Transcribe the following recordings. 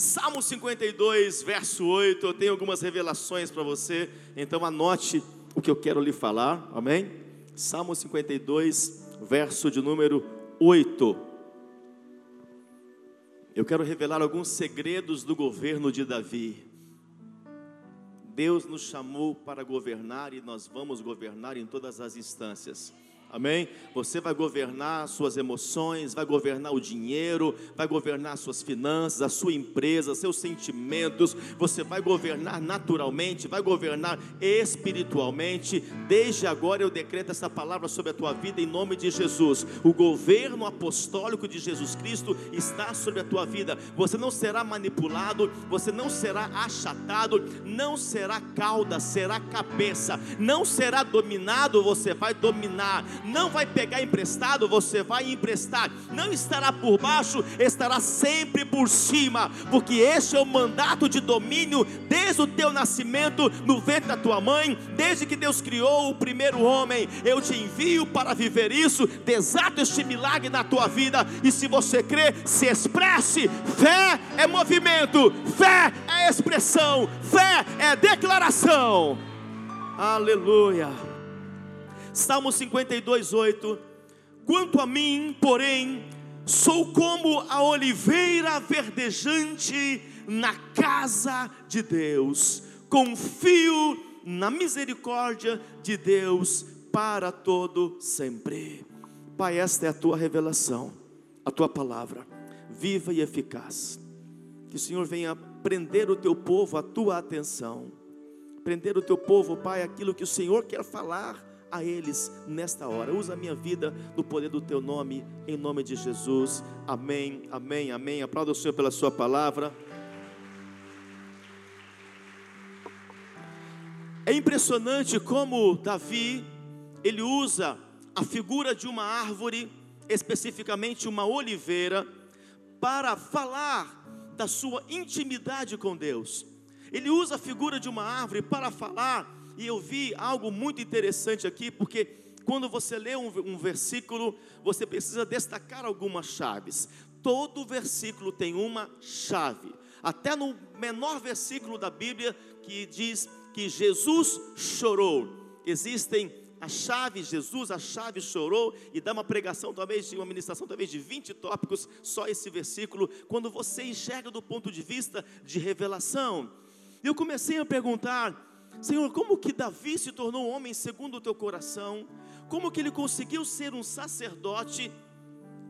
Salmo 52, verso 8. Eu tenho algumas revelações para você, então anote o que eu quero lhe falar, amém? Salmo 52, verso de número 8. Eu quero revelar alguns segredos do governo de Davi. Deus nos chamou para governar e nós vamos governar em todas as instâncias. Amém? Você vai governar suas emoções, vai governar o dinheiro, vai governar suas finanças, a sua empresa, seus sentimentos. Você vai governar naturalmente, vai governar espiritualmente. Desde agora eu decreto essa palavra sobre a tua vida em nome de Jesus. O governo apostólico de Jesus Cristo está sobre a tua vida. Você não será manipulado, você não será achatado, não será cauda, será cabeça. Não será dominado, você vai dominar não vai pegar emprestado, você vai emprestar, não estará por baixo, estará sempre por cima, porque este é o mandato de domínio desde o teu nascimento no ventre da tua mãe, desde que Deus criou o primeiro homem. Eu te envio para viver isso, desato este milagre na tua vida, e se você crê, se expresse. Fé é movimento, fé é expressão, fé é declaração. Aleluia. Salmo 52, 8. Quanto a mim, porém, sou como a oliveira verdejante na casa de Deus. Confio na misericórdia de Deus para todo sempre. Pai, esta é a tua revelação, a tua palavra, viva e eficaz. Que o Senhor venha prender o teu povo, a tua atenção. Prender o teu povo, Pai, aquilo que o Senhor quer falar a eles nesta hora. Usa a minha vida no poder do teu nome, em nome de Jesus. Amém, amém, amém. Aplauda o Senhor pela sua palavra. É impressionante como Davi, ele usa a figura de uma árvore, especificamente uma oliveira, para falar da sua intimidade com Deus. Ele usa a figura de uma árvore para falar e eu vi algo muito interessante aqui, porque quando você lê um, um versículo, você precisa destacar algumas chaves. Todo versículo tem uma chave. Até no menor versículo da Bíblia que diz que Jesus chorou. Existem a chave, Jesus, a chave chorou, e dá uma pregação, talvez, de uma ministração, talvez de 20 tópicos, só esse versículo, quando você enxerga do ponto de vista de revelação. Eu comecei a perguntar, Senhor, como que Davi se tornou um homem segundo o teu coração? Como que ele conseguiu ser um sacerdote,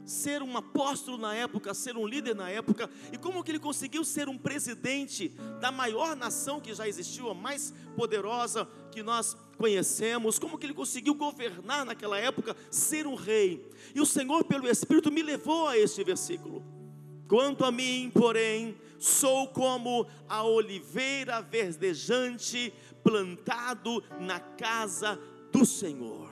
ser um apóstolo na época, ser um líder na época? E como que ele conseguiu ser um presidente da maior nação que já existiu, a mais poderosa que nós conhecemos? Como que ele conseguiu governar naquela época, ser um rei? E o Senhor, pelo Espírito, me levou a este versículo. Quanto a mim, porém, sou como a oliveira verdejante plantado na casa do Senhor.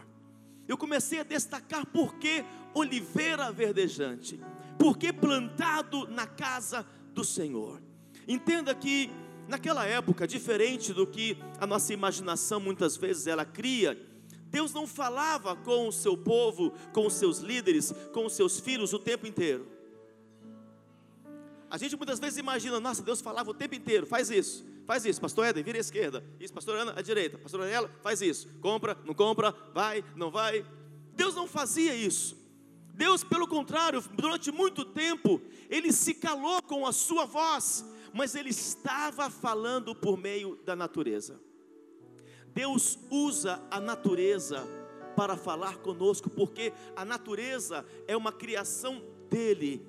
Eu comecei a destacar por que oliveira verdejante, porque plantado na casa do Senhor. Entenda que naquela época, diferente do que a nossa imaginação muitas vezes ela cria, Deus não falava com o seu povo, com os seus líderes, com os seus filhos o tempo inteiro. A gente muitas vezes imagina, nossa, Deus falava o tempo inteiro, faz isso, faz isso, pastor Éden, vira à esquerda, isso, pastor Ana, à direita, pastor Anela, faz isso, compra, não compra, vai, não vai. Deus não fazia isso. Deus, pelo contrário, durante muito tempo, ele se calou com a sua voz, mas ele estava falando por meio da natureza. Deus usa a natureza para falar conosco, porque a natureza é uma criação dele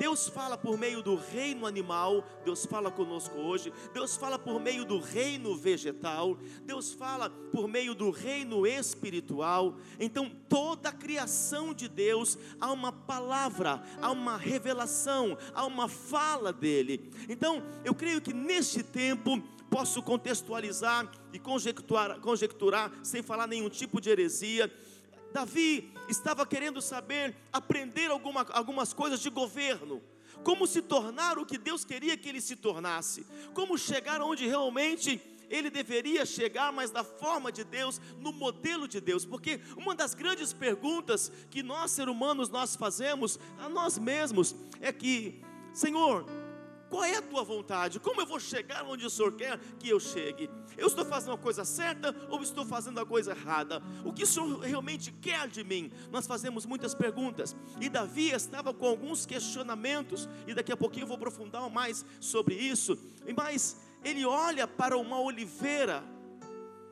Deus fala por meio do reino animal, Deus fala conosco hoje, Deus fala por meio do reino vegetal, Deus fala por meio do reino espiritual. Então, toda a criação de Deus há uma palavra, há uma revelação, há uma fala dele. Então, eu creio que neste tempo posso contextualizar e conjecturar, conjecturar sem falar nenhum tipo de heresia Davi estava querendo saber, aprender alguma, algumas coisas de governo, como se tornar o que Deus queria que ele se tornasse, como chegar onde realmente ele deveria chegar, mas da forma de Deus, no modelo de Deus, porque uma das grandes perguntas que nós seres humanos nós fazemos a nós mesmos é que, Senhor, qual é a tua vontade? Como eu vou chegar onde o Senhor quer que eu chegue? Eu estou fazendo a coisa certa ou estou fazendo a coisa errada? O que o Senhor realmente quer de mim? Nós fazemos muitas perguntas e Davi estava com alguns questionamentos e daqui a pouquinho eu vou aprofundar mais sobre isso. Mas ele olha para uma oliveira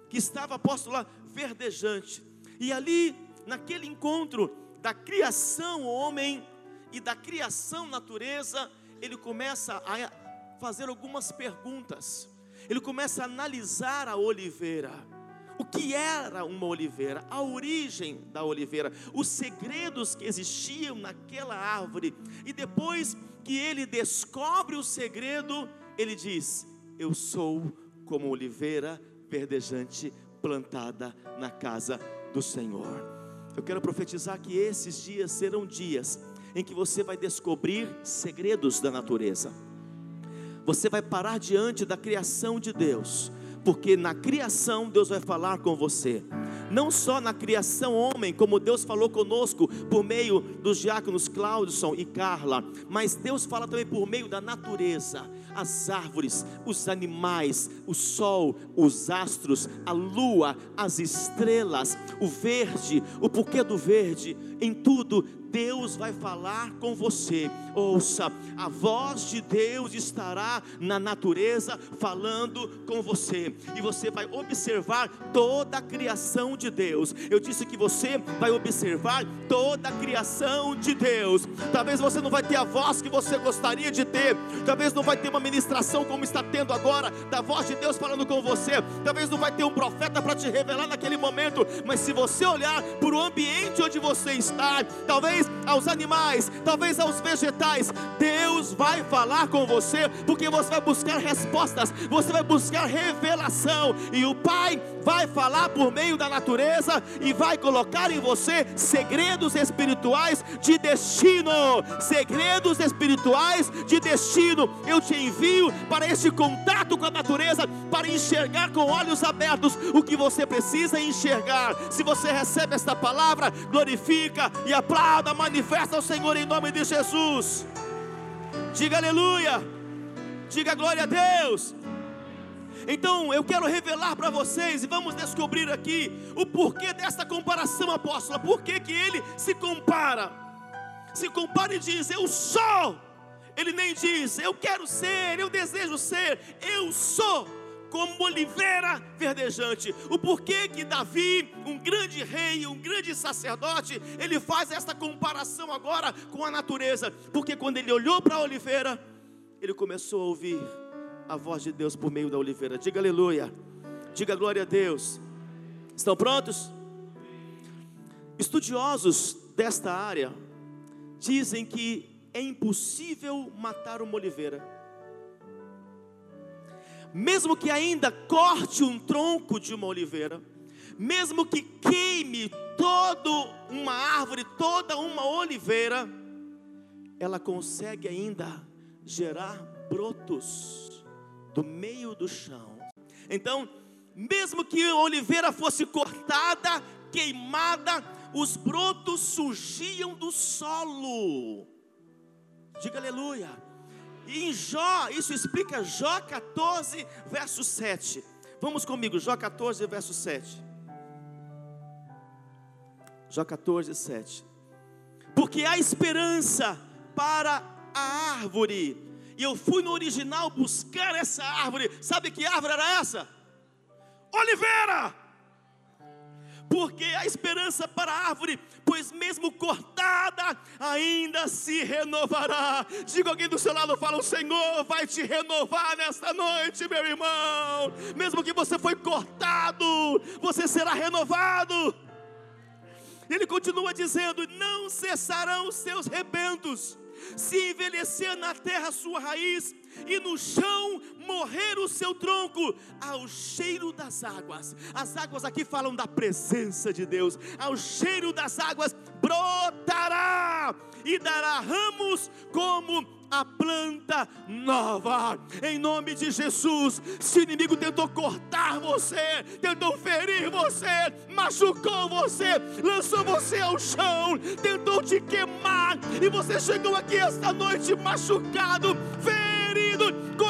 que estava posto lá verdejante e ali naquele encontro da criação homem e da criação natureza, ele começa a fazer algumas perguntas. Ele começa a analisar a oliveira. O que era uma oliveira? A origem da oliveira, os segredos que existiam naquela árvore. E depois que ele descobre o segredo, ele diz: Eu sou como oliveira verdejante plantada na casa do Senhor. Eu quero profetizar que esses dias serão dias em que você vai descobrir segredos da natureza. Você vai parar diante da criação de Deus, porque na criação Deus vai falar com você. Não só na criação homem, como Deus falou conosco por meio dos diáconos Cláudio e Carla, mas Deus fala também por meio da natureza as árvores, os animais, o sol, os astros, a lua, as estrelas, o verde, o porquê do verde, em tudo Deus vai falar com você. Ouça, a voz de Deus estará na natureza falando com você, e você vai observar toda a criação de Deus. Eu disse que você vai observar toda a criação de Deus. Talvez você não vai ter a voz que você gostaria de ter, talvez não vai ter uma ministração como está tendo agora, da voz de Deus falando com você. Talvez não vai ter um profeta para te revelar naquele momento, mas se você olhar para o ambiente onde você está, talvez aos animais, talvez aos vegetais. Deus vai falar com você, porque você vai buscar respostas, você vai buscar revelação, e o Pai vai falar por meio da natureza e vai colocar em você segredos espirituais de destino. Segredos espirituais de destino. Eu te envio para esse contato com a natureza, para enxergar com olhos abertos o que você precisa enxergar. Se você recebe esta palavra, glorifica e aplauda manifesta ao Senhor em nome de Jesus. Diga aleluia. Diga glória a Deus. Então eu quero revelar para vocês e vamos descobrir aqui o porquê desta comparação, apóstola. Por que, que ele se compara? Se compara e diz: Eu sou. Ele nem diz: Eu quero ser, eu desejo ser. Eu sou como oliveira verdejante. O porquê que Davi, um grande rei, um grande sacerdote, ele faz esta comparação agora com a natureza? Porque quando ele olhou para a oliveira, ele começou a ouvir a voz de Deus por meio da oliveira. Diga aleluia. Diga glória a Deus. Estão prontos? Estudiosos desta área dizem que é impossível matar uma oliveira mesmo que ainda corte um tronco de uma oliveira, mesmo que queime toda uma árvore, toda uma oliveira, ela consegue ainda gerar brotos do meio do chão. Então, mesmo que a oliveira fosse cortada, queimada, os brotos surgiam do solo. Diga aleluia. E em Jó, isso explica Jó 14, verso 7. Vamos comigo, Jó 14, verso 7. Jó 14, 7. Porque há esperança para a árvore. E eu fui no original buscar essa árvore. Sabe que árvore era essa? Oliveira! porque há esperança para a árvore, pois mesmo cortada, ainda se renovará. Diga alguém do seu lado, fala: o Senhor vai te renovar nesta noite, meu irmão. Mesmo que você foi cortado, você será renovado. Ele continua dizendo: não cessarão os seus rebentos, se envelhecer na terra sua raiz, e no chão morrer o seu tronco, ao cheiro das águas. As águas aqui falam da presença de Deus, ao cheiro das águas brotará e dará ramos como a planta nova, em nome de Jesus. Se o inimigo tentou cortar você, tentou ferir você, machucou você, lançou você ao chão, tentou te queimar, e você chegou aqui esta noite machucado, ferido, com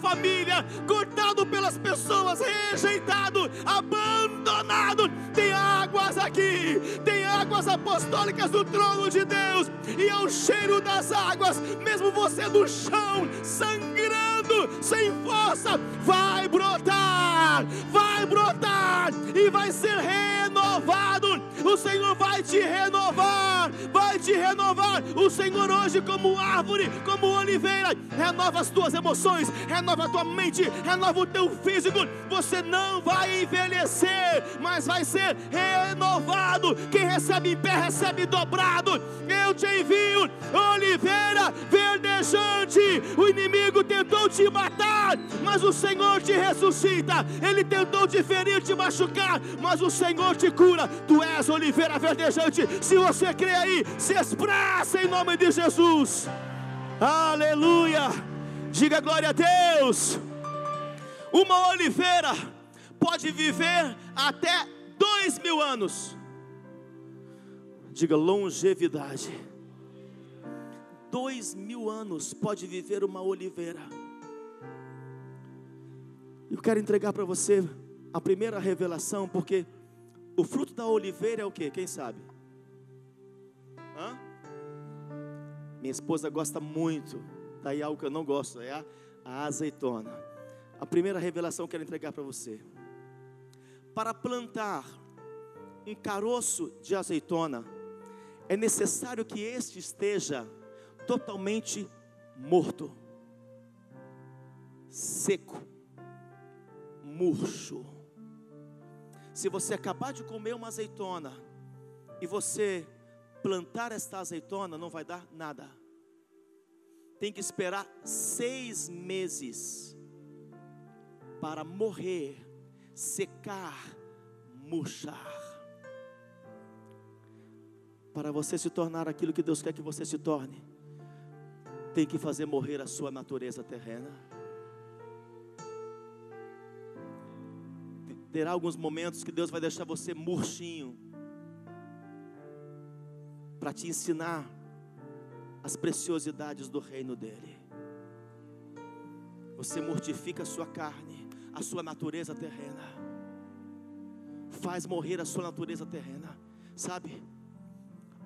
família, cortado pelas pessoas, rejeitado, abandonado. Tem águas aqui, tem águas apostólicas do trono de Deus, e ao cheiro das águas, mesmo você no chão, sangrando, sem força, vai brotar, vai brotar e vai ser renovado. O Senhor vai te renovar, vai te renovar. O Senhor hoje, como árvore, como oliveira, renova as tuas emoções, renova a tua mente, renova o teu físico. Você não vai envelhecer, mas vai ser renovado. Quem recebe em pé, recebe dobrado. Eu te envio, oliveira verdejante. O inimigo te matar, mas o Senhor te ressuscita. Ele tentou te ferir, te machucar, mas o Senhor te cura. Tu és oliveira verdejante. Se você crê aí, se expressa em nome de Jesus. Aleluia. Diga glória a Deus. Uma oliveira pode viver até dois mil anos. Diga longevidade. Dois mil anos pode viver uma oliveira. Eu quero entregar para você a primeira revelação, porque o fruto da oliveira é o que? Quem sabe? Hã? Minha esposa gosta muito, daí algo que eu não gosto, é a, a azeitona. A primeira revelação que eu quero entregar para você. Para plantar um caroço de azeitona, é necessário que este esteja totalmente morto, seco, murcho. Se você acabar de comer uma azeitona e você plantar esta azeitona, não vai dar nada. Tem que esperar seis meses para morrer, secar, murchar. Para você se tornar aquilo que Deus quer que você se torne, tem que fazer morrer a sua natureza terrena. Terá alguns momentos que Deus vai deixar você murchinho, para te ensinar as preciosidades do reino dEle. Você mortifica a sua carne, a sua natureza terrena, faz morrer a sua natureza terrena, sabe?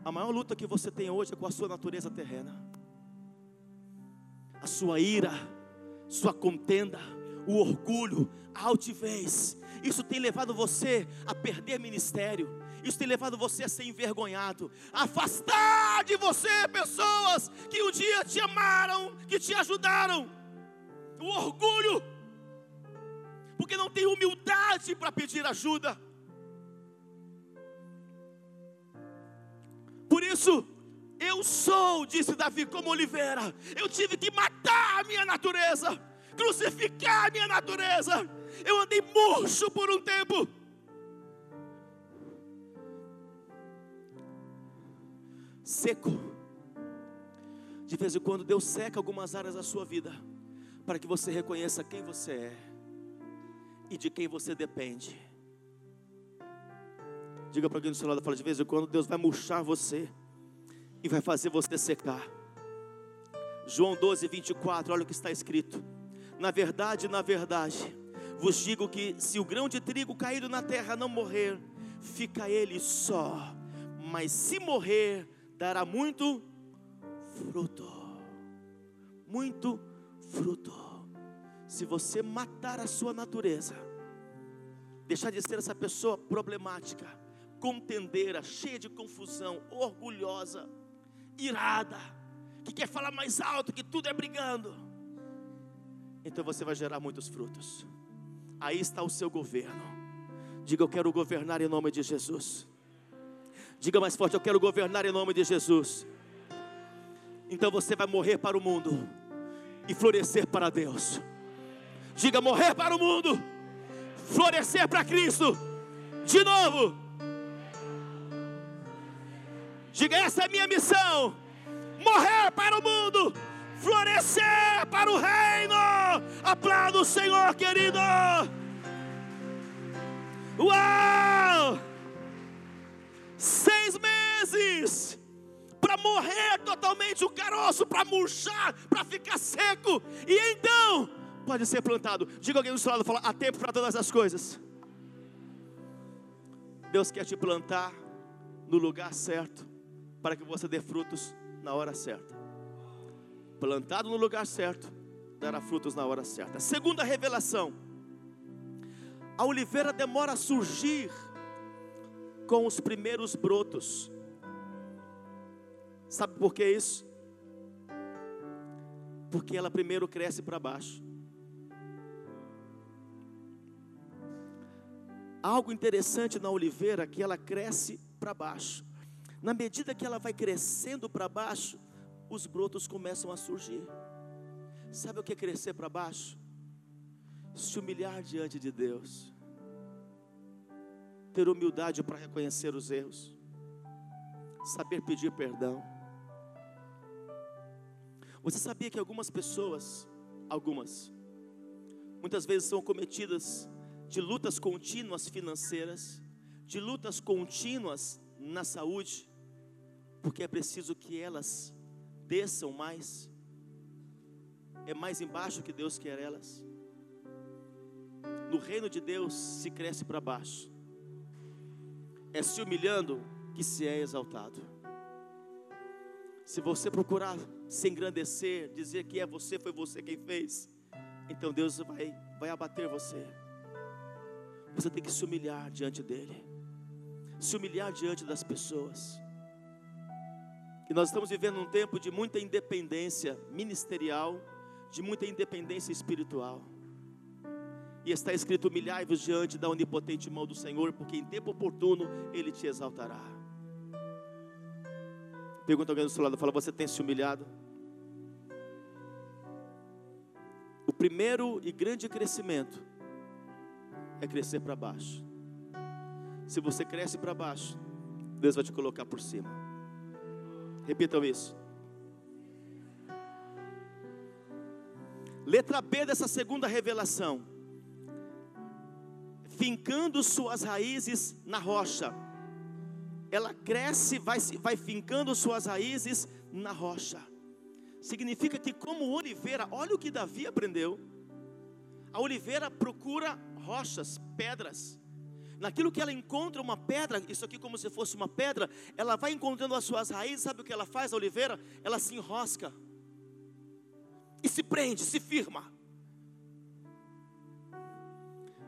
A maior luta que você tem hoje é com a sua natureza terrena, a sua ira, sua contenda, o orgulho, a altivez, isso tem levado você a perder ministério. Isso tem levado você a ser envergonhado, a afastar de você pessoas que um dia te amaram, que te ajudaram. O orgulho, porque não tem humildade para pedir ajuda. Por isso, eu sou, disse Davi, como oliveira. Eu tive que matar a minha natureza, crucificar a minha natureza eu andei murcho por um tempo. Seco. De vez em quando Deus seca algumas áreas da sua vida, para que você reconheça quem você é e de quem você depende. Diga para alguém do seu lado, fala de vez em quando Deus vai murchar você e vai fazer você secar. João 12, 24, olha o que está escrito. Na verdade, na verdade, vos digo que se o grão de trigo caído na terra não morrer, fica ele só, mas se morrer, dará muito fruto. Muito fruto. Se você matar a sua natureza, deixar de ser essa pessoa problemática, contendeira, cheia de confusão, orgulhosa, irada, que quer falar mais alto, que tudo é brigando, então você vai gerar muitos frutos aí está o seu governo. Diga, eu quero governar em nome de Jesus. Diga mais forte, eu quero governar em nome de Jesus. Então você vai morrer para o mundo e florescer para Deus. Diga, morrer para o mundo, florescer para Cristo. De novo. Diga, essa é a minha missão. Morrer para o mundo florescer para o reino. Aplauda o Senhor, querido. Uau! Seis meses para morrer totalmente o caroço, para murchar, para ficar seco, e então pode ser plantado. Diga alguém do seu lado, fala, há tempo para todas as coisas. Deus quer te plantar no lugar certo, para que você dê frutos na hora certa. Plantado no lugar certo, dará frutos na hora certa. Segunda revelação: a oliveira demora a surgir com os primeiros brotos. Sabe por que isso? Porque ela primeiro cresce para baixo. Algo interessante na oliveira que ela cresce para baixo. Na medida que ela vai crescendo para baixo, os brotos começam a surgir. Sabe o que é crescer para baixo? Se humilhar diante de Deus, ter humildade para reconhecer os erros, saber pedir perdão. Você sabia que algumas pessoas, algumas, muitas vezes são cometidas de lutas contínuas financeiras, de lutas contínuas na saúde, porque é preciso que elas desçam mais, é mais embaixo que Deus quer elas. No reino de Deus se cresce para baixo, é se humilhando que se é exaltado. Se você procurar se engrandecer, dizer que é você, foi você quem fez, então Deus vai, vai abater você. Você tem que se humilhar diante dEle, se humilhar diante das pessoas. E nós estamos vivendo um tempo de muita independência ministerial, de muita independência espiritual. E está escrito: humilhai-vos diante da onipotente mão do Senhor, porque em tempo oportuno Ele te exaltará. Pergunta alguém do seu lado, fala: Você tem se humilhado? O primeiro e grande crescimento é crescer para baixo. Se você cresce para baixo, Deus vai te colocar por cima. Repitam isso. Letra B dessa segunda revelação. Fincando suas raízes na rocha. Ela cresce, vai, vai fincando suas raízes na rocha. Significa que, como oliveira, olha o que Davi aprendeu. A oliveira procura rochas, pedras. Naquilo que ela encontra uma pedra, isso aqui como se fosse uma pedra, ela vai encontrando as suas raízes, sabe o que ela faz, a oliveira? Ela se enrosca e se prende, se firma.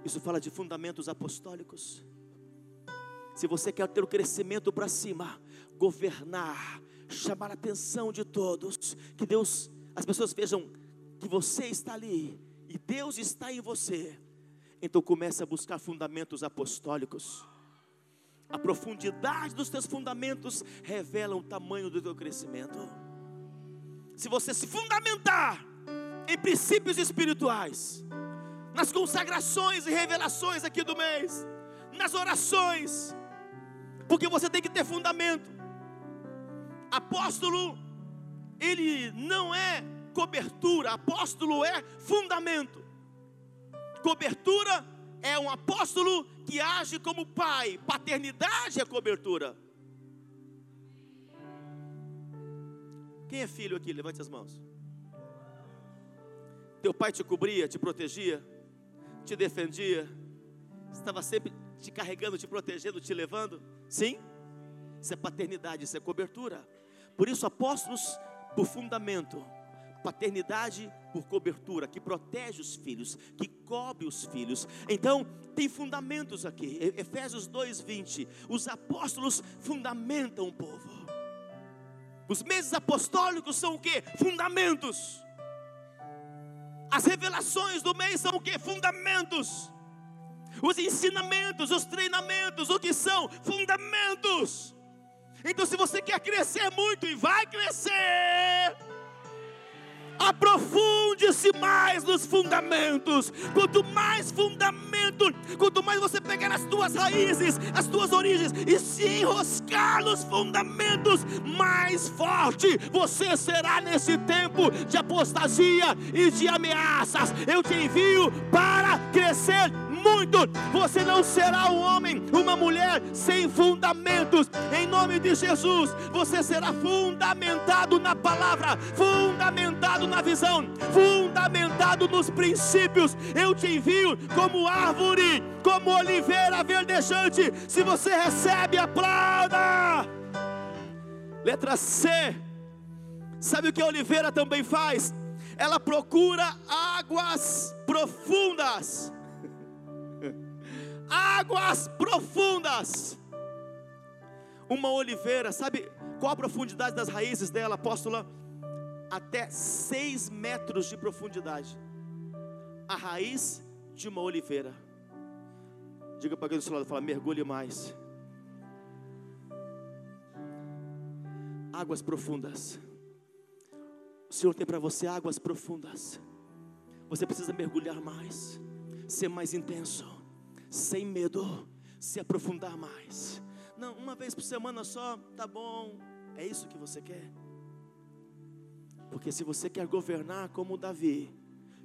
Isso fala de fundamentos apostólicos. Se você quer ter o crescimento para cima, governar, chamar a atenção de todos, que Deus, as pessoas vejam que você está ali e Deus está em você. Então comece a buscar fundamentos apostólicos. A profundidade dos teus fundamentos revela o tamanho do teu crescimento. Se você se fundamentar em princípios espirituais, nas consagrações e revelações aqui do mês, nas orações, porque você tem que ter fundamento. Apóstolo, ele não é cobertura, apóstolo é fundamento. Cobertura é um apóstolo que age como pai, paternidade é cobertura. Quem é filho aqui? Levante as mãos. Teu pai te cobria, te protegia, te defendia, estava sempre te carregando, te protegendo, te levando? Sim? Isso é paternidade, isso é cobertura. Por isso, apóstolos por fundamento, paternidade por cobertura, que protege os filhos, que cobre os filhos. Então, tem fundamentos aqui. Efésios 2:20. Os apóstolos fundamentam o povo. Os meses apostólicos são o que? Fundamentos. As revelações do mês são o que? Fundamentos. Os ensinamentos, os treinamentos, o que são? Fundamentos. Então, se você quer crescer muito e vai crescer, aprofunde-se mais nos fundamentos. Quanto mais fundamento, quanto mais você pegar as tuas raízes, as tuas origens e se enroscar nos fundamentos, mais forte você será nesse tempo de apostasia e de ameaças. Eu te envio para crescer muito. Você não será um homem, uma mulher sem fundamentos. Em nome de Jesus, você será fundamentado na palavra, fundamentado na visão, fundamentado nos princípios. Eu te envio como árvore, como oliveira verdejante. Se você recebe, aplauda. Letra C. Sabe o que a oliveira também faz? Ela procura águas profundas. Águas profundas. Uma oliveira, sabe qual a profundidade das raízes dela, apóstola? Até seis metros de profundidade. A raiz de uma oliveira. Diga para quem do seu lado, fala, mergulhe mais. Águas profundas. O Senhor tem para você águas profundas. Você precisa mergulhar mais, ser mais intenso, sem medo, se aprofundar mais. Não, uma vez por semana só, tá bom. É isso que você quer? Porque se você quer governar como Davi,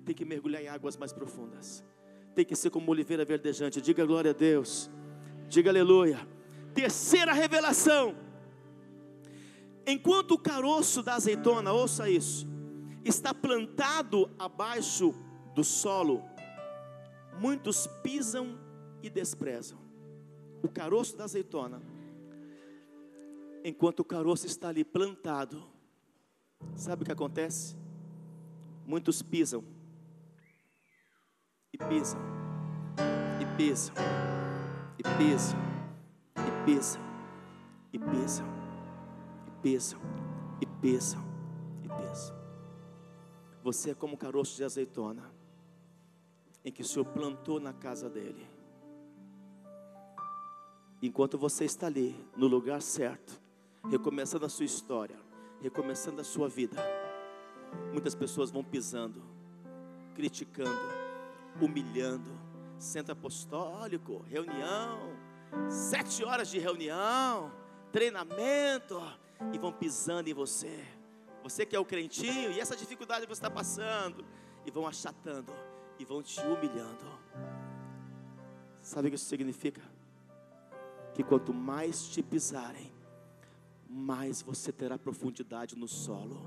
tem que mergulhar em águas mais profundas. Tem que ser como oliveira verdejante. Diga glória a Deus. Diga aleluia. Terceira revelação. Enquanto o caroço da azeitona, ouça isso, está plantado abaixo do solo, muitos pisam e desprezam. O caroço da azeitona, enquanto o caroço está ali plantado, sabe o que acontece? Muitos pisam, e pisam, e pisam, e pisam, e pisam, e pisam, e pisam, e pisam, e pisam. Você é como um caroço de azeitona, em que o Senhor plantou na casa dele. Enquanto você está ali, no lugar certo, recomeçando a sua história, recomeçando a sua vida, muitas pessoas vão pisando, criticando, humilhando, centro apostólico, reunião, sete horas de reunião, treinamento, e vão pisando em você você que é o crentinho, e essa dificuldade que você está passando, e vão achatando, e vão te humilhando. Sabe o que isso significa? Que quanto mais te pisarem, mais você terá profundidade no solo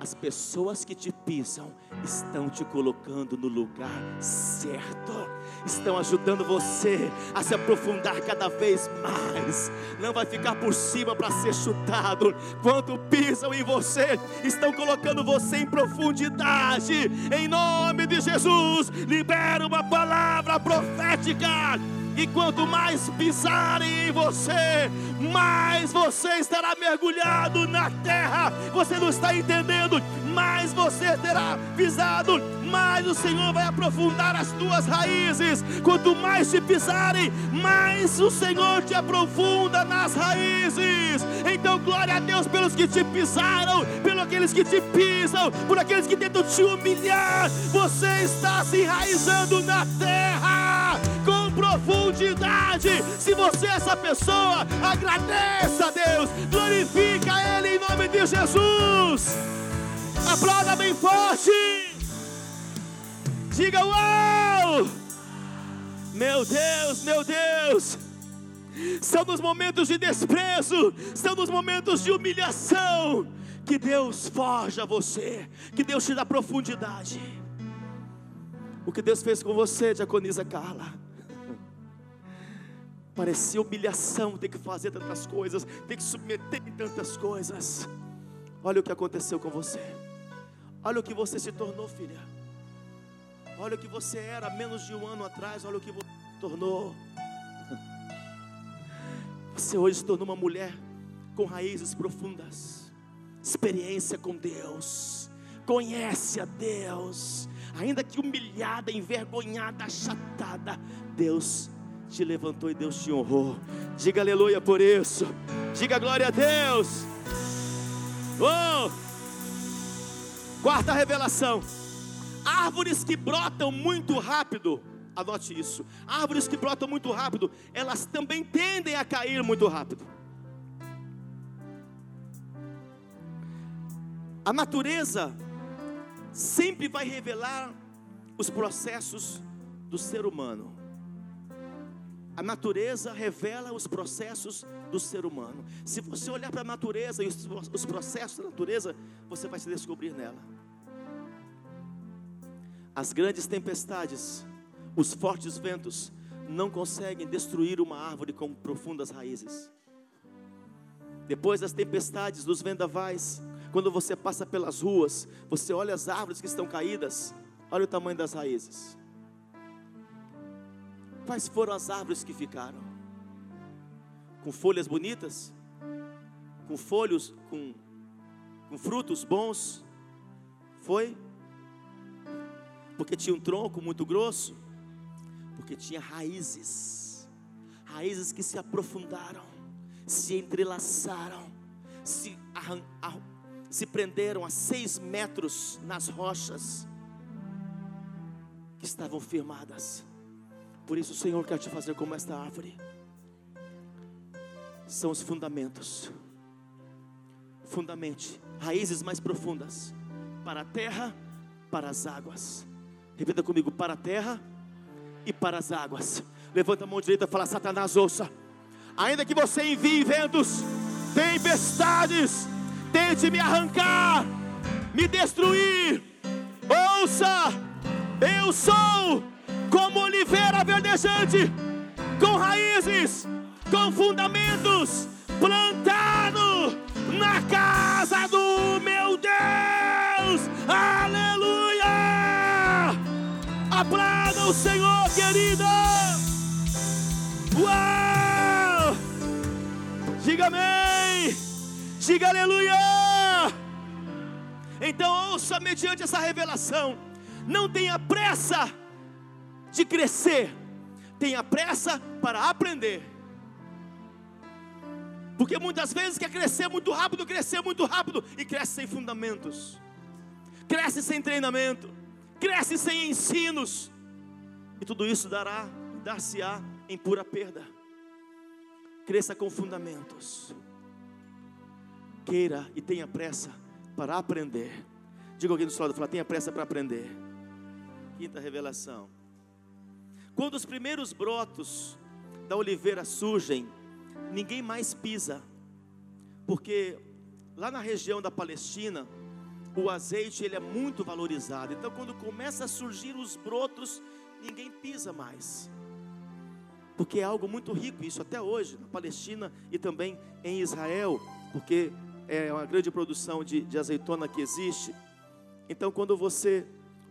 as pessoas que te pisam estão te colocando no lugar certo, estão ajudando você a se aprofundar cada vez mais. Não vai ficar por cima para ser chutado. Quanto pisam em você, estão colocando você em profundidade. Em nome de Jesus, libera uma palavra profética e quanto mais pisarem em você, mais você estará mergulhado na terra. Você não está entendendo, mais você terá pisado, mais o Senhor vai aprofundar as tuas raízes. Quanto mais te pisarem, mais o Senhor te aprofunda nas raízes. Então, glória a Deus pelos que te pisaram, pelos aqueles que te pisam, por aqueles que tentam te humilhar. Você está se enraizando na terra profundidade. Se você é essa pessoa, agradeça a Deus, glorifica Ele em nome de Jesus. Aplauda bem forte. Diga uau! Meu Deus, meu Deus. São nos momentos de desprezo, são nos momentos de humilhação que Deus forja você, que Deus te dá profundidade. O que Deus fez com você, diaconisa Carla Parecia humilhação ter que fazer tantas coisas, ter que submeter em tantas coisas. Olha o que aconteceu com você. Olha o que você se tornou, filha. Olha o que você era menos de um ano atrás. Olha o que você se tornou. Você hoje se tornou uma mulher com raízes profundas, experiência com Deus, conhece a Deus, ainda que humilhada, envergonhada, achatada, Deus te levantou e Deus te honrou. Diga aleluia por isso. Diga glória a Deus. Oh! Quarta revelação: árvores que brotam muito rápido. Anote isso. Árvores que brotam muito rápido, elas também tendem a cair muito rápido. A natureza sempre vai revelar os processos do ser humano. A natureza revela os processos do ser humano. Se você olhar para a natureza e os, os processos da natureza, você vai se descobrir nela. As grandes tempestades, os fortes ventos, não conseguem destruir uma árvore com profundas raízes. Depois das tempestades, dos vendavais, quando você passa pelas ruas, você olha as árvores que estão caídas, olha o tamanho das raízes. Quais foram as árvores que ficaram? Com folhas bonitas? Com folhos, com, com frutos bons? Foi? Porque tinha um tronco muito grosso? Porque tinha raízes, raízes que se aprofundaram, se entrelaçaram, se, se prenderam a seis metros nas rochas que estavam firmadas. Por isso o Senhor quer te fazer como esta árvore. São os fundamentos. Fundamente, raízes mais profundas para a terra, para as águas. Repita comigo: para a terra e para as águas. Levanta a mão direita e fala: Satanás, ouça. Ainda que você envie ventos, tempestades, tente me arrancar, me destruir. Ouça, eu sou oliveira verdejante, com raízes, com fundamentos, plantado na casa do meu Deus. Aleluia! Aplauda o Senhor, querida. Uau! Diga amém. Diga aleluia. Então ouça mediante essa revelação. Não tenha pressa de crescer, tenha pressa para aprender. Porque muitas vezes quer crescer muito rápido, crescer muito rápido e cresce sem fundamentos, cresce sem treinamento, cresce sem ensinos, e tudo isso dará, dar-se-á em pura perda. Cresça com fundamentos, queira e tenha pressa para aprender. Diga alguém do seu fala, tenha pressa para aprender. Quinta revelação. Quando os primeiros brotos da oliveira surgem, ninguém mais pisa, porque lá na região da Palestina, o azeite ele é muito valorizado. Então, quando começa a surgir os brotos, ninguém pisa mais, porque é algo muito rico isso até hoje na Palestina e também em Israel, porque é uma grande produção de, de azeitona que existe. Então, quando você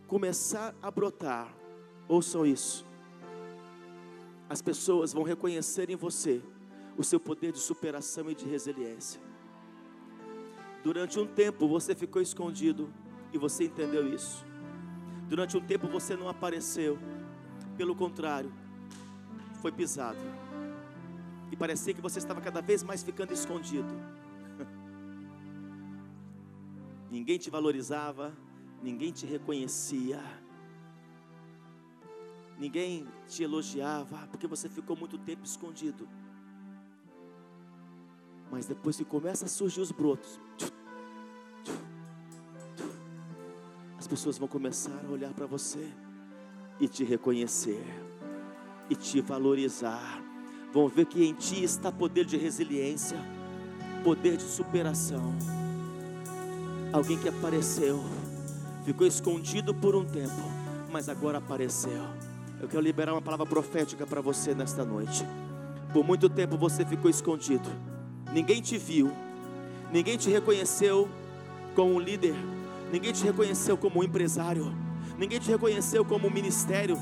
começar a brotar, ouçam isso as pessoas vão reconhecer em você o seu poder de superação e de resiliência. Durante um tempo você ficou escondido e você entendeu isso. Durante um tempo você não apareceu, pelo contrário, foi pisado. E parecia que você estava cada vez mais ficando escondido. ninguém te valorizava, ninguém te reconhecia ninguém te elogiava, porque você ficou muito tempo escondido. Mas depois que começa a surgir os brotos, as pessoas vão começar a olhar para você e te reconhecer e te valorizar. Vão ver que em ti está poder de resiliência, poder de superação. Alguém que apareceu, ficou escondido por um tempo, mas agora apareceu eu quero liberar uma palavra profética para você nesta noite. Por muito tempo você ficou escondido, ninguém te viu, ninguém te reconheceu como um líder, ninguém te reconheceu como um empresário, ninguém te reconheceu como um ministério,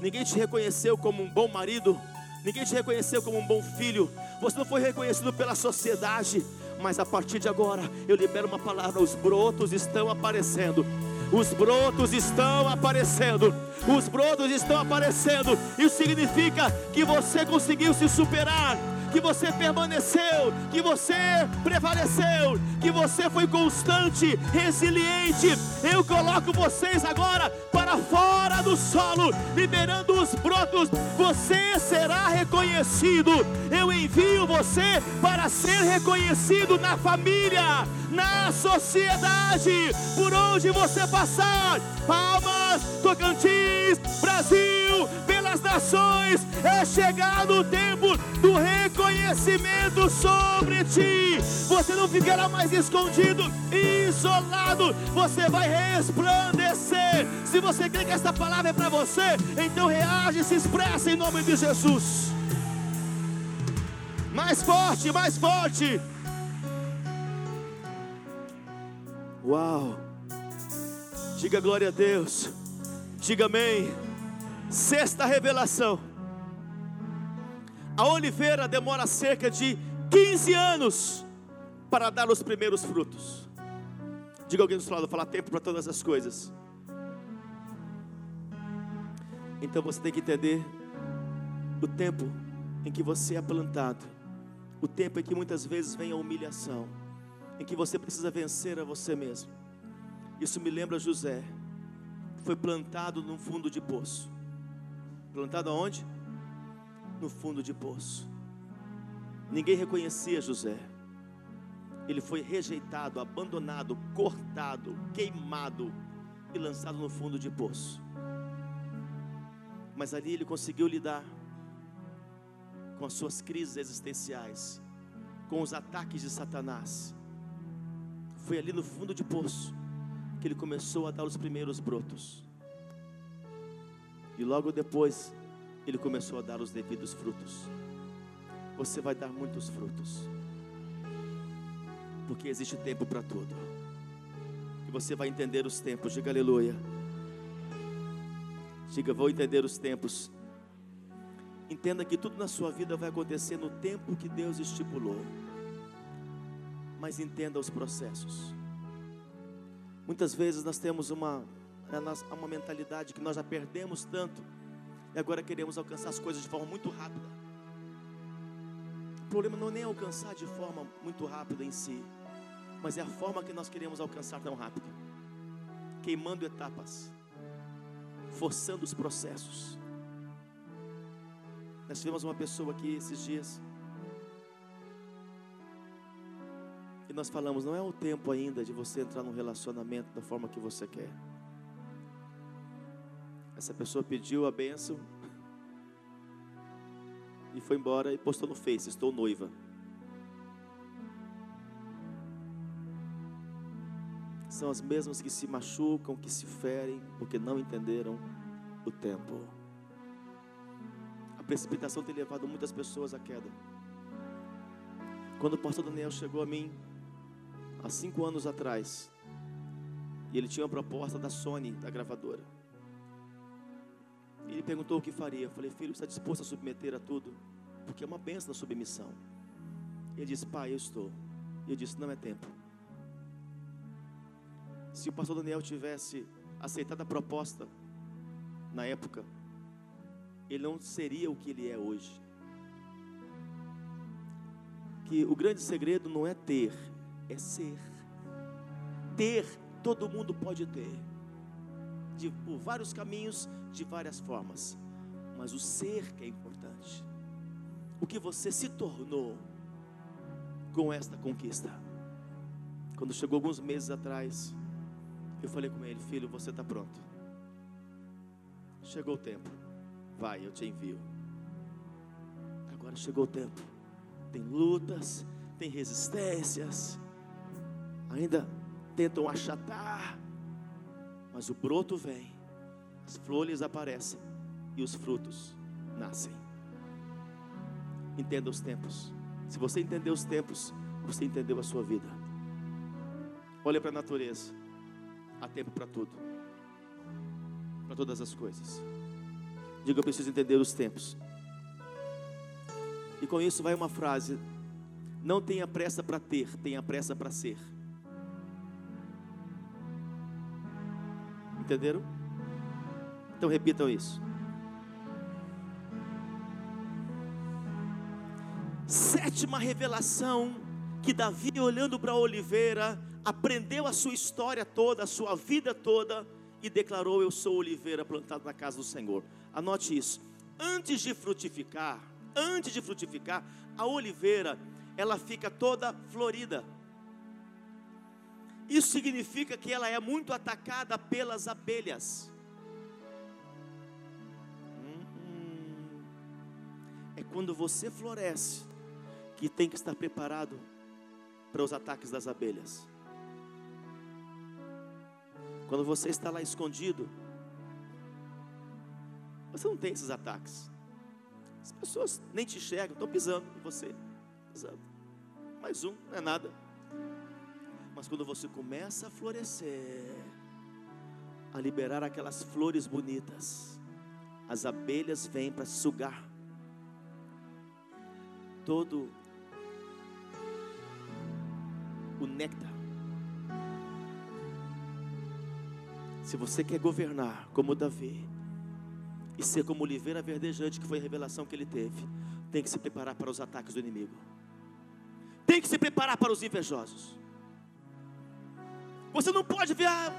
ninguém te reconheceu como um bom marido, ninguém te reconheceu como um bom filho, você não foi reconhecido pela sociedade, mas a partir de agora eu libero uma palavra: os brotos estão aparecendo os brotos estão aparecendo. Os brotos estão aparecendo. Isso significa que você conseguiu se superar que você permaneceu, que você prevaleceu, que você foi constante, resiliente. Eu coloco vocês agora para fora do solo, liberando os brotos. Você será reconhecido. Eu envio você para ser reconhecido na família, na sociedade, por onde você passar. Palmas, Tocantins, Brasil, corações. É chegado o tempo do reconhecimento sobre ti. Você não ficará mais escondido, isolado. Você vai resplandecer. Se você crê que esta palavra é para você, então reage e se expressa em nome de Jesus. Mais forte, mais forte. Uau! Diga glória a Deus. Diga amém. Sexta revelação. A oliveira demora cerca de 15 anos para dar os primeiros frutos. Diga alguém do seu lado, falar tempo para todas as coisas. Então você tem que entender o tempo em que você é plantado, o tempo em que muitas vezes vem a humilhação, em que você precisa vencer a você mesmo. Isso me lembra José, que foi plantado no fundo de poço. Plantado aonde? No fundo de poço. Ninguém reconhecia José. Ele foi rejeitado, abandonado, cortado, queimado e lançado no fundo de poço. Mas ali ele conseguiu lidar com as suas crises existenciais, com os ataques de Satanás. Foi ali no fundo de poço que ele começou a dar os primeiros brotos. E logo depois, ele começou a dar os devidos frutos. Você vai dar muitos frutos. Porque existe tempo para tudo. E você vai entender os tempos. Diga aleluia. Diga, vou entender os tempos. Entenda que tudo na sua vida vai acontecer no tempo que Deus estipulou. Mas entenda os processos. Muitas vezes nós temos uma, né, uma mentalidade que nós já perdemos tanto e agora queremos alcançar as coisas de forma muito rápida. O problema não é nem alcançar de forma muito rápida em si, mas é a forma que nós queremos alcançar tão rápido queimando etapas, forçando os processos. Nós tivemos uma pessoa aqui esses dias E nós falamos, não é o tempo ainda de você entrar num relacionamento da forma que você quer. Essa pessoa pediu a bênção e foi embora e postou no Face: Estou noiva. São as mesmas que se machucam, que se ferem, porque não entenderam o tempo. A precipitação tem levado muitas pessoas à queda. Quando o pastor Daniel chegou a mim, há cinco anos atrás. E ele tinha uma proposta da Sony, da gravadora. Ele perguntou o que faria. Eu falei, filho, está disposto a submeter a tudo? Porque é uma benção da submissão. Ele disse, pai, eu estou. E eu disse, não é tempo. Se o pastor Daniel tivesse aceitado a proposta na época, ele não seria o que ele é hoje. Que o grande segredo não é ter, é ser. Ter, todo mundo pode ter, de, por vários caminhos, de várias formas, mas o ser que é importante. O que você se tornou com esta conquista. Quando chegou alguns meses atrás, eu falei com ele: Filho, você está pronto. Chegou o tempo, vai, eu te envio. Agora chegou o tempo. Tem lutas, tem resistências, ainda tentam achatar, mas o broto vem, as flores aparecem e os frutos nascem. Entenda os tempos. Se você entender os tempos, você entendeu a sua vida. Olha para a natureza. Há tempo para tudo. Para todas as coisas. Diga, eu preciso entender os tempos. E com isso vai uma frase: Não tenha pressa para ter, tenha pressa para ser. Entenderam? Então repitam isso. Sétima revelação que Davi, olhando para oliveira, aprendeu a sua história toda, a sua vida toda e declarou: Eu sou oliveira plantada na casa do Senhor. Anote isso. Antes de frutificar, antes de frutificar, a oliveira ela fica toda florida. Isso significa que ela é muito atacada pelas abelhas. Quando você floresce que tem que estar preparado para os ataques das abelhas. Quando você está lá escondido, você não tem esses ataques. As pessoas nem te enxergam, estão pisando em você. Pisando. Mais um, não é nada. Mas quando você começa a florescer, a liberar aquelas flores bonitas, as abelhas vêm para sugar todo o néctar. Se você quer governar como Davi e ser como oliveira verdejante, que foi a revelação que ele teve, tem que se preparar para os ataques do inimigo. Tem que se preparar para os invejosos. Você não pode ver, ah,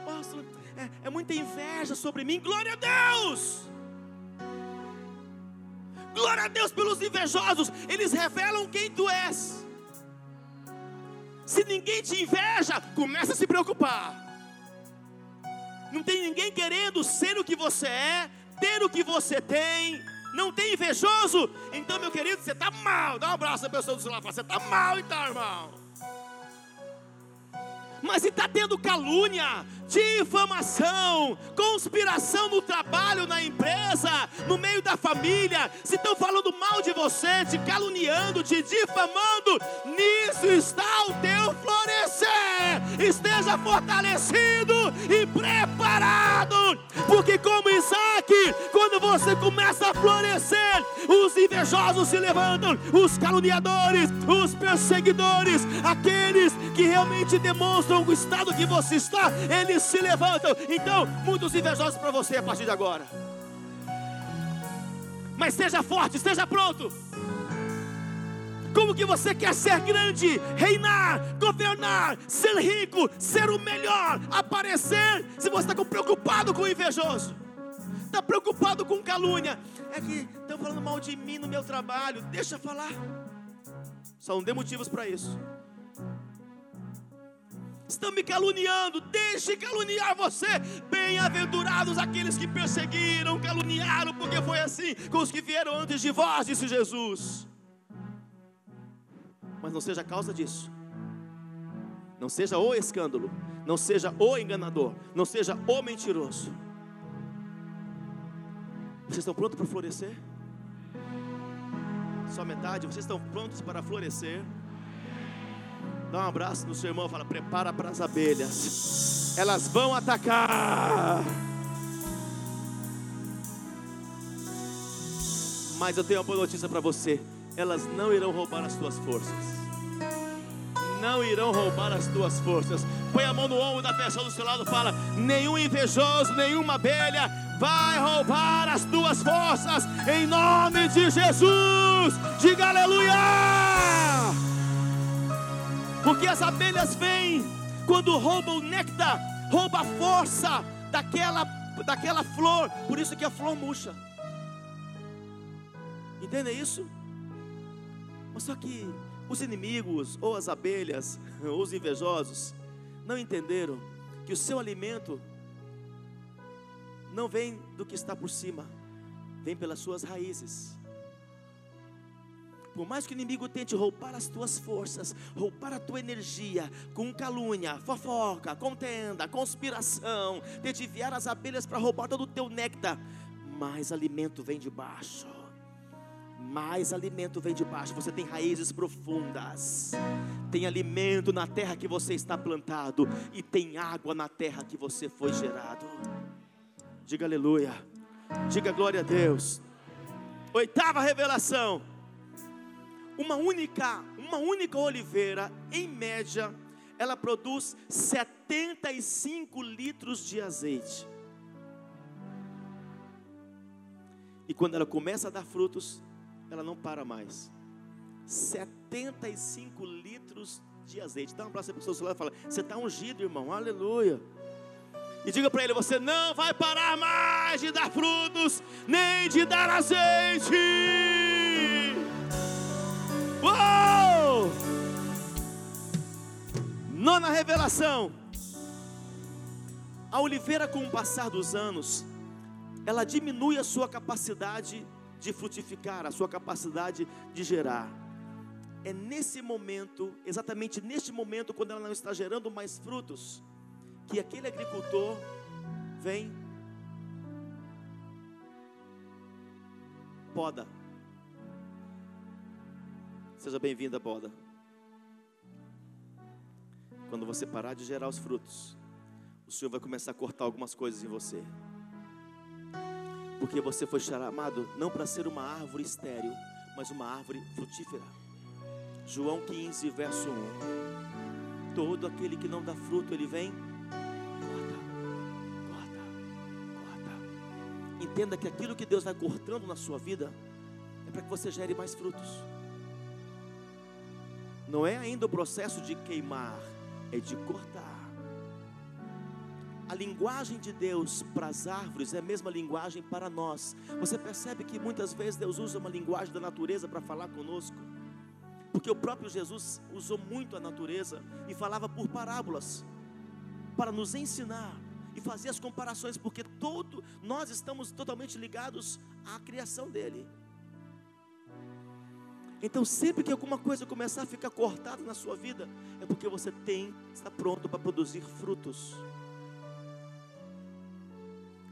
é, é muita inveja sobre mim. Glória a Deus! Glória a Deus pelos invejosos, eles revelam quem tu és. Se ninguém te inveja, começa a se preocupar. Não tem ninguém querendo ser o que você é, ter o que você tem. Não tem invejoso? Então, meu querido, você está mal. Dá um abraço à pessoa do seu lado. Você está mal então, irmão mas se está tendo calúnia, difamação, conspiração no trabalho, na empresa, no meio da família, se estão falando mal de você, te caluniando, te difamando, nisso está o teu florescer. Esteja fortalecido e preparado, porque como Isaac, quando você começa a florescer, os invejosos se levantam, os caluniadores, os perseguidores, aqueles que realmente demonstram o estado que você está, eles se levantam. Então, muitos invejosos para você a partir de agora. Mas seja forte, esteja pronto. Como que você quer ser grande, reinar, governar, ser rico, ser o melhor, aparecer, se você está preocupado com o invejoso? Está preocupado com calúnia? É que estão falando mal de mim no meu trabalho. Deixa falar. Só não dê motivos para isso estão me caluniando, deixe caluniar você. Bem-aventurados aqueles que perseguiram, caluniaram, porque foi assim com os que vieram antes de vós, disse Jesus. Mas não seja causa disso, não seja o escândalo, não seja o enganador, não seja o mentiroso. Vocês estão prontos para florescer? Só metade, vocês estão prontos para florescer? Dá um abraço no seu irmão, fala: prepara para as abelhas, elas vão atacar. Mas eu tenho uma boa notícia para você: elas não irão roubar as tuas forças. Não irão roubar as tuas forças. Põe a mão no ombro da pessoa do seu lado, fala: nenhum invejoso, nenhuma abelha vai roubar as tuas forças, em nome de Jesus. Diga aleluia! Porque as abelhas vêm quando roubam o néctar, rouba a força daquela, daquela flor. Por isso que a flor murcha. Entendem isso? Mas só que os inimigos, ou as abelhas, ou os invejosos, não entenderam que o seu alimento não vem do que está por cima, vem pelas suas raízes. Por mais que o inimigo tente roubar as tuas forças, roubar a tua energia, com calúnia, fofoca, contenda, conspiração, desviar as abelhas para roubar todo o teu néctar, mais alimento vem de baixo. Mais alimento vem de baixo. Você tem raízes profundas. Tem alimento na terra que você está plantado e tem água na terra que você foi gerado. Diga aleluia. Diga glória a Deus. Oitava revelação uma única, uma única oliveira, em média, ela produz 75 litros de azeite. E quando ela começa a dar frutos, ela não para mais. 75 litros de azeite. Dá um abraço para a pessoa e fala: Você está ungido, irmão, aleluia. E diga para ele: Você não vai parar mais de dar frutos, nem de dar azeite. Uou! Nona revelação. A oliveira, com o passar dos anos, ela diminui a sua capacidade de frutificar, a sua capacidade de gerar. É nesse momento, exatamente neste momento, quando ela não está gerando mais frutos, que aquele agricultor vem, poda. Seja bem-vinda, poda. Quando você parar de gerar os frutos, o Senhor vai começar a cortar algumas coisas em você. Porque você foi chamado não para ser uma árvore estéril, mas uma árvore frutífera. João 15, verso 1. Todo aquele que não dá fruto, ele vem, corta, corta, corta. Entenda que aquilo que Deus vai cortando na sua vida é para que você gere mais frutos. Não é ainda o processo de queimar, é de cortar. A linguagem de Deus para as árvores é a mesma linguagem para nós. Você percebe que muitas vezes Deus usa uma linguagem da natureza para falar conosco? Porque o próprio Jesus usou muito a natureza e falava por parábolas para nos ensinar e fazer as comparações, porque todo nós estamos totalmente ligados à criação dele. Então, sempre que alguma coisa começar a ficar cortada na sua vida, é porque você tem, está pronto para produzir frutos.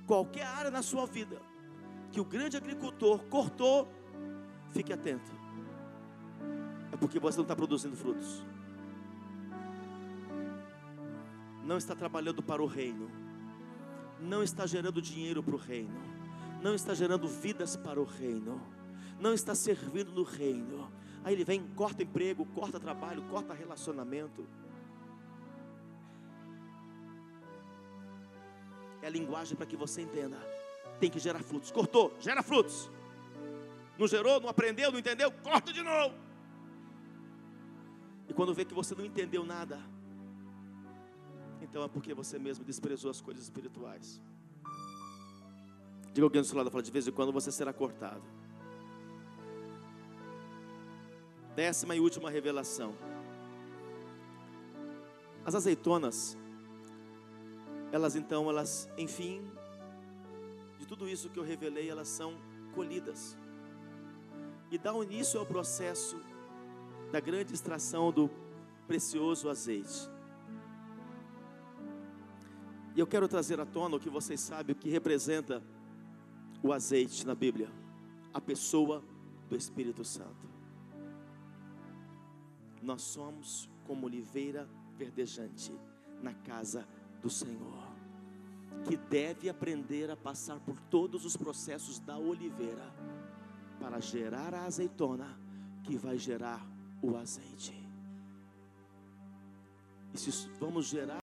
Qualquer área na sua vida que o grande agricultor cortou, fique atento. É porque você não está produzindo frutos. Não está trabalhando para o reino. Não está gerando dinheiro para o reino. Não está gerando vidas para o reino não está servindo no reino. Aí ele vem, corta emprego, corta trabalho, corta relacionamento. É a linguagem para que você entenda. Tem que gerar frutos. Cortou, gera frutos. Não gerou, não aprendeu, não entendeu, corta de novo. E quando vê que você não entendeu nada, então é porque você mesmo desprezou as coisas espirituais. Diga alguém do seu lado, fala, de vez em quando você será cortado. Décima e última revelação. As azeitonas, elas então, elas, enfim, de tudo isso que eu revelei, elas são colhidas. E dá início ao processo da grande extração do precioso azeite. E eu quero trazer à tona o que vocês sabem, o que representa o azeite na Bíblia, a pessoa do Espírito Santo. Nós somos como oliveira verdejante na casa do Senhor, que deve aprender a passar por todos os processos da oliveira para gerar a azeitona que vai gerar o azeite. E se vamos gerar